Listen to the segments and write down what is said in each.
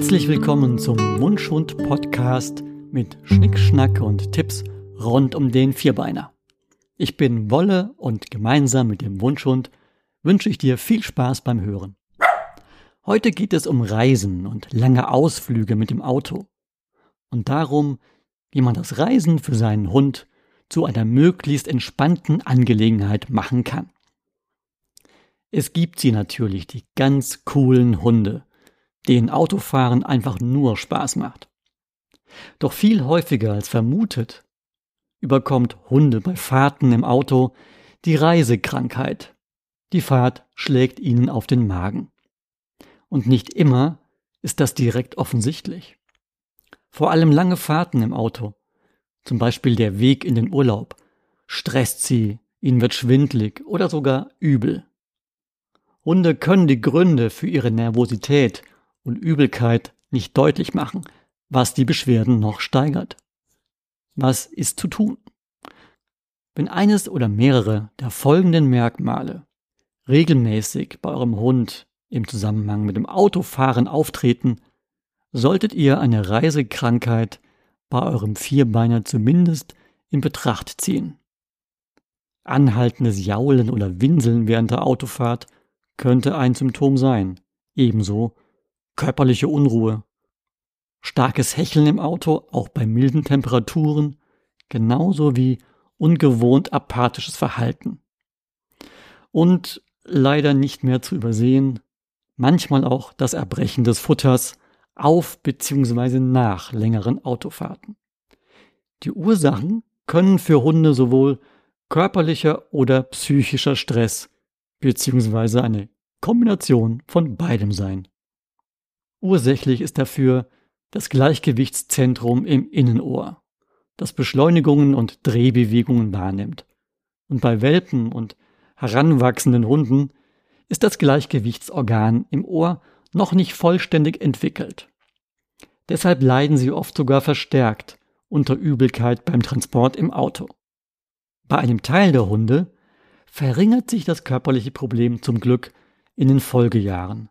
Herzlich willkommen zum Mundschund Podcast mit Schnickschnack und Tipps rund um den Vierbeiner. Ich bin Wolle und gemeinsam mit dem Wunschhund wünsche ich dir viel Spaß beim Hören. Heute geht es um Reisen und lange Ausflüge mit dem Auto und darum, wie man das Reisen für seinen Hund zu einer möglichst entspannten Angelegenheit machen kann. Es gibt sie natürlich, die ganz coolen Hunde, denen Autofahren einfach nur Spaß macht. Doch viel häufiger als vermutet überkommt Hunde bei Fahrten im Auto die Reisekrankheit. Die Fahrt schlägt ihnen auf den Magen. Und nicht immer ist das direkt offensichtlich. Vor allem lange Fahrten im Auto, zum Beispiel der Weg in den Urlaub, stresst sie, ihnen wird schwindlig oder sogar übel. Hunde können die Gründe für ihre Nervosität und Übelkeit nicht deutlich machen, was die Beschwerden noch steigert. Was ist zu tun? Wenn eines oder mehrere der folgenden Merkmale regelmäßig bei eurem Hund im Zusammenhang mit dem Autofahren auftreten, solltet ihr eine Reisekrankheit bei eurem Vierbeiner zumindest in Betracht ziehen. Anhaltendes Jaulen oder Winseln während der Autofahrt könnte ein Symptom sein, ebenso körperliche Unruhe, starkes Hecheln im Auto, auch bei milden Temperaturen, genauso wie ungewohnt apathisches Verhalten. Und leider nicht mehr zu übersehen, manchmal auch das Erbrechen des Futters auf bzw. nach längeren Autofahrten. Die Ursachen können für Hunde sowohl körperlicher oder psychischer Stress bzw. eine Kombination von beidem sein. Ursächlich ist dafür das Gleichgewichtszentrum im Innenohr, das Beschleunigungen und Drehbewegungen wahrnimmt. Und bei Welpen und heranwachsenden Hunden ist das Gleichgewichtsorgan im Ohr noch nicht vollständig entwickelt. Deshalb leiden sie oft sogar verstärkt unter Übelkeit beim Transport im Auto. Bei einem Teil der Hunde verringert sich das körperliche Problem zum Glück in den Folgejahren.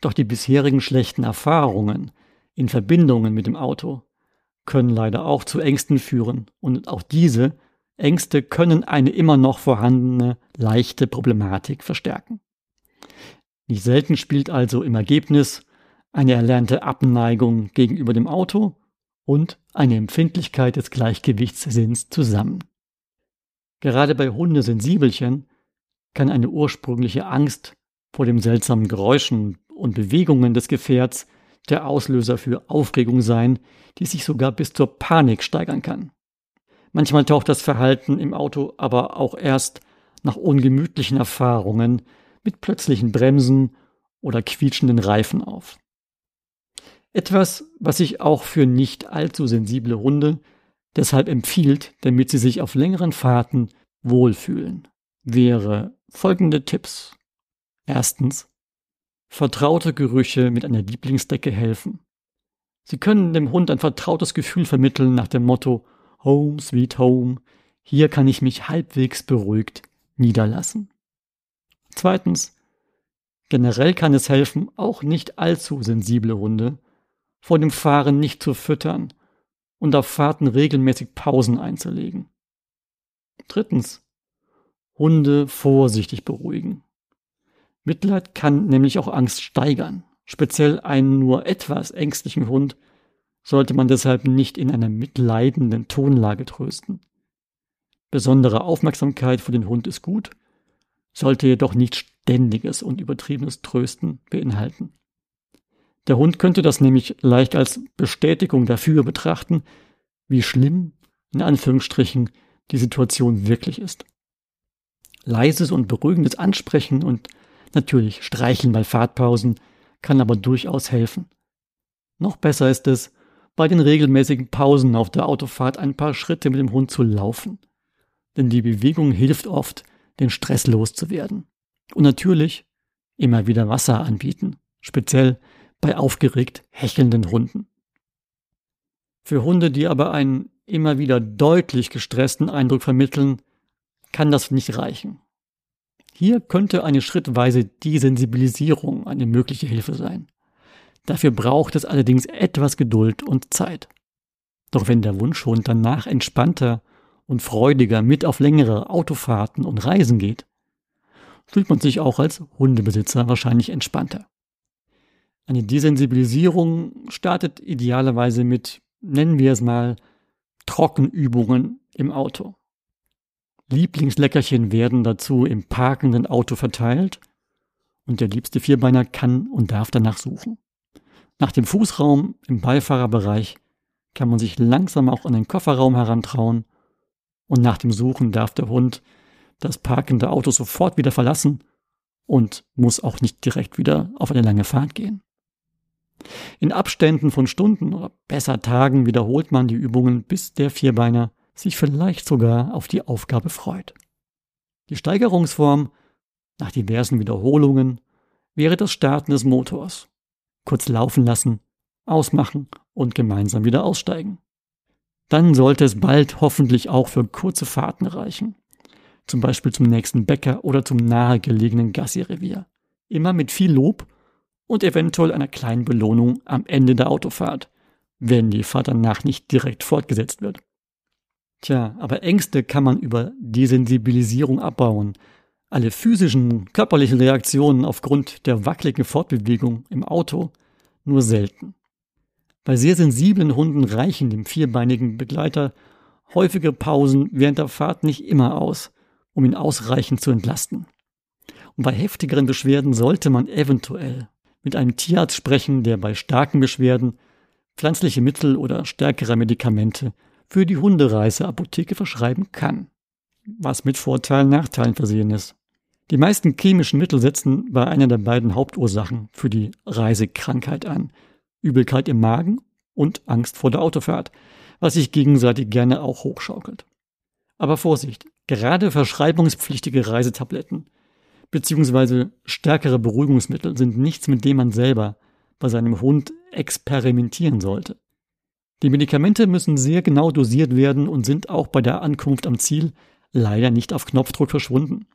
Doch die bisherigen schlechten Erfahrungen in Verbindungen mit dem Auto können leider auch zu Ängsten führen und auch diese Ängste können eine immer noch vorhandene leichte Problematik verstärken. Nicht selten spielt also im Ergebnis eine erlernte Abneigung gegenüber dem Auto und eine Empfindlichkeit des Gleichgewichtssinns zusammen. Gerade bei Hundesensibelchen kann eine ursprüngliche Angst vor dem seltsamen Geräuschen und Bewegungen des Gefährts der Auslöser für Aufregung sein, die sich sogar bis zur Panik steigern kann. Manchmal taucht das Verhalten im Auto aber auch erst nach ungemütlichen Erfahrungen mit plötzlichen Bremsen oder quietschenden Reifen auf. Etwas, was sich auch für nicht allzu sensible Hunde deshalb empfiehlt, damit sie sich auf längeren Fahrten wohlfühlen, wäre folgende Tipps. Erstens, Vertraute Gerüche mit einer Lieblingsdecke helfen. Sie können dem Hund ein vertrautes Gefühl vermitteln nach dem Motto Home sweet home, hier kann ich mich halbwegs beruhigt niederlassen. Zweitens, generell kann es helfen, auch nicht allzu sensible Hunde vor dem Fahren nicht zu füttern und auf Fahrten regelmäßig Pausen einzulegen. Drittens, Hunde vorsichtig beruhigen. Mitleid kann nämlich auch Angst steigern. Speziell einen nur etwas ängstlichen Hund sollte man deshalb nicht in einer mitleidenden Tonlage trösten. Besondere Aufmerksamkeit für den Hund ist gut, sollte jedoch nicht ständiges und übertriebenes Trösten beinhalten. Der Hund könnte das nämlich leicht als Bestätigung dafür betrachten, wie schlimm, in Anführungsstrichen, die Situation wirklich ist. Leises und beruhigendes Ansprechen und Natürlich, streicheln bei Fahrtpausen kann aber durchaus helfen. Noch besser ist es, bei den regelmäßigen Pausen auf der Autofahrt ein paar Schritte mit dem Hund zu laufen. Denn die Bewegung hilft oft, den Stress loszuwerden. Und natürlich immer wieder Wasser anbieten, speziell bei aufgeregt hechelnden Hunden. Für Hunde, die aber einen immer wieder deutlich gestressten Eindruck vermitteln, kann das nicht reichen. Hier könnte eine schrittweise Desensibilisierung eine mögliche Hilfe sein. Dafür braucht es allerdings etwas Geduld und Zeit. Doch wenn der Wunschhund danach entspannter und freudiger mit auf längere Autofahrten und Reisen geht, fühlt man sich auch als Hundebesitzer wahrscheinlich entspannter. Eine Desensibilisierung startet idealerweise mit, nennen wir es mal, Trockenübungen im Auto. Lieblingsleckerchen werden dazu im parkenden Auto verteilt und der liebste Vierbeiner kann und darf danach suchen. Nach dem Fußraum im Beifahrerbereich kann man sich langsam auch an den Kofferraum herantrauen und nach dem Suchen darf der Hund das parkende Auto sofort wieder verlassen und muss auch nicht direkt wieder auf eine lange Fahrt gehen. In Abständen von Stunden oder besser Tagen wiederholt man die Übungen, bis der Vierbeiner sich vielleicht sogar auf die Aufgabe freut. Die Steigerungsform nach diversen Wiederholungen wäre das Starten des Motors kurz laufen lassen, ausmachen und gemeinsam wieder aussteigen. Dann sollte es bald hoffentlich auch für kurze Fahrten reichen. Zum Beispiel zum nächsten Bäcker oder zum nahegelegenen Gassi-Revier. Immer mit viel Lob und eventuell einer kleinen Belohnung am Ende der Autofahrt, wenn die Fahrt danach nicht direkt fortgesetzt wird. Tja, aber Ängste kann man über Desensibilisierung abbauen, alle physischen, körperlichen Reaktionen aufgrund der wackeligen Fortbewegung im Auto nur selten. Bei sehr sensiblen Hunden reichen dem vierbeinigen Begleiter häufige Pausen während der Fahrt nicht immer aus, um ihn ausreichend zu entlasten. Und bei heftigeren Beschwerden sollte man eventuell mit einem Tierarzt sprechen, der bei starken Beschwerden pflanzliche Mittel oder stärkere Medikamente für die Hundereiseapotheke verschreiben kann was mit Vorteilen, Nachteilen versehen ist. Die meisten chemischen Mittel setzen bei einer der beiden Hauptursachen für die Reisekrankheit an. Übelkeit im Magen und Angst vor der Autofahrt, was sich gegenseitig gerne auch hochschaukelt. Aber Vorsicht, gerade verschreibungspflichtige Reisetabletten bzw. stärkere Beruhigungsmittel sind nichts, mit dem man selber bei seinem Hund experimentieren sollte. Die Medikamente müssen sehr genau dosiert werden und sind auch bei der Ankunft am Ziel leider nicht auf Knopfdruck verschwunden.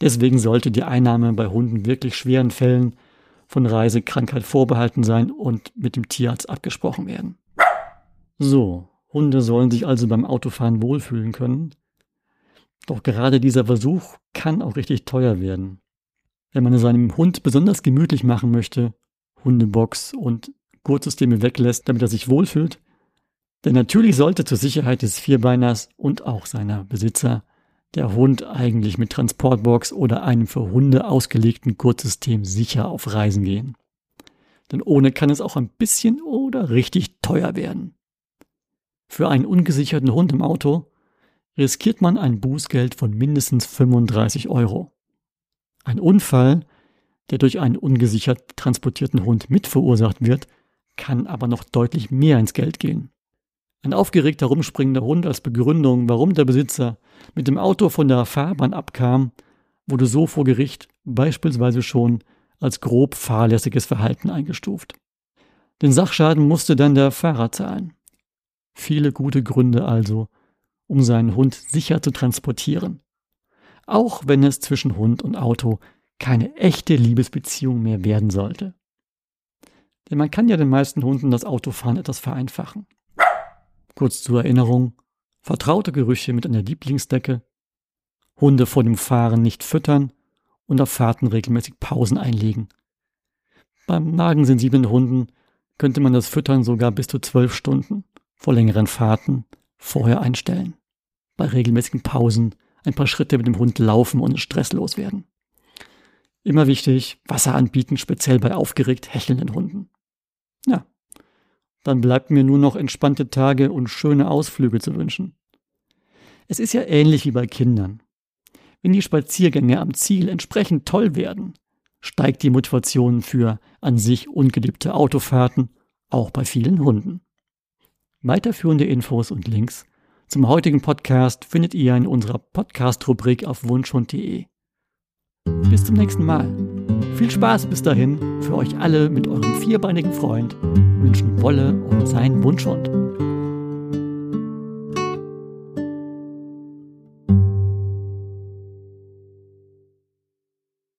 Deswegen sollte die Einnahme bei Hunden wirklich schweren Fällen von Reisekrankheit vorbehalten sein und mit dem Tierarzt abgesprochen werden. So, Hunde sollen sich also beim Autofahren wohlfühlen können. Doch gerade dieser Versuch kann auch richtig teuer werden. Wenn man seinem Hund besonders gemütlich machen möchte, Hundebox und Gurtsysteme weglässt, damit er sich wohlfühlt, denn natürlich sollte zur Sicherheit des Vierbeiners und auch seiner Besitzer der Hund eigentlich mit Transportbox oder einem für Hunde ausgelegten Gurtsystem sicher auf Reisen gehen. Denn ohne kann es auch ein bisschen oder richtig teuer werden. Für einen ungesicherten Hund im Auto riskiert man ein Bußgeld von mindestens 35 Euro. Ein Unfall, der durch einen ungesichert transportierten Hund mit verursacht wird, kann aber noch deutlich mehr ins Geld gehen. Ein aufgeregt herumspringender Hund als Begründung, warum der Besitzer mit dem Auto von der Fahrbahn abkam, wurde so vor Gericht beispielsweise schon als grob fahrlässiges Verhalten eingestuft. Den Sachschaden musste dann der Fahrer zahlen. Viele gute Gründe also, um seinen Hund sicher zu transportieren. Auch wenn es zwischen Hund und Auto keine echte Liebesbeziehung mehr werden sollte. Denn man kann ja den meisten Hunden das Autofahren etwas vereinfachen. Kurz zur Erinnerung, vertraute Gerüche mit einer Lieblingsdecke, Hunde vor dem Fahren nicht füttern und auf Fahrten regelmäßig Pausen einlegen. Beim magensensiblen Hunden könnte man das Füttern sogar bis zu zwölf Stunden vor längeren Fahrten vorher einstellen. Bei regelmäßigen Pausen ein paar Schritte mit dem Hund laufen und stresslos werden. Immer wichtig, Wasser anbieten, speziell bei aufgeregt hechelnden Hunden. Ja, dann bleibt mir nur noch entspannte Tage und schöne Ausflüge zu wünschen. Es ist ja ähnlich wie bei Kindern. Wenn die Spaziergänge am Ziel entsprechend toll werden, steigt die Motivation für an sich ungeliebte Autofahrten auch bei vielen Hunden. Weiterführende Infos und Links zum heutigen Podcast findet ihr in unserer Podcast-Rubrik auf wunschhund.de. Bis zum nächsten Mal. Viel Spaß bis dahin für euch alle mit eurem vierbeinigen Freund wünschen Wolle und sein Wunschhund.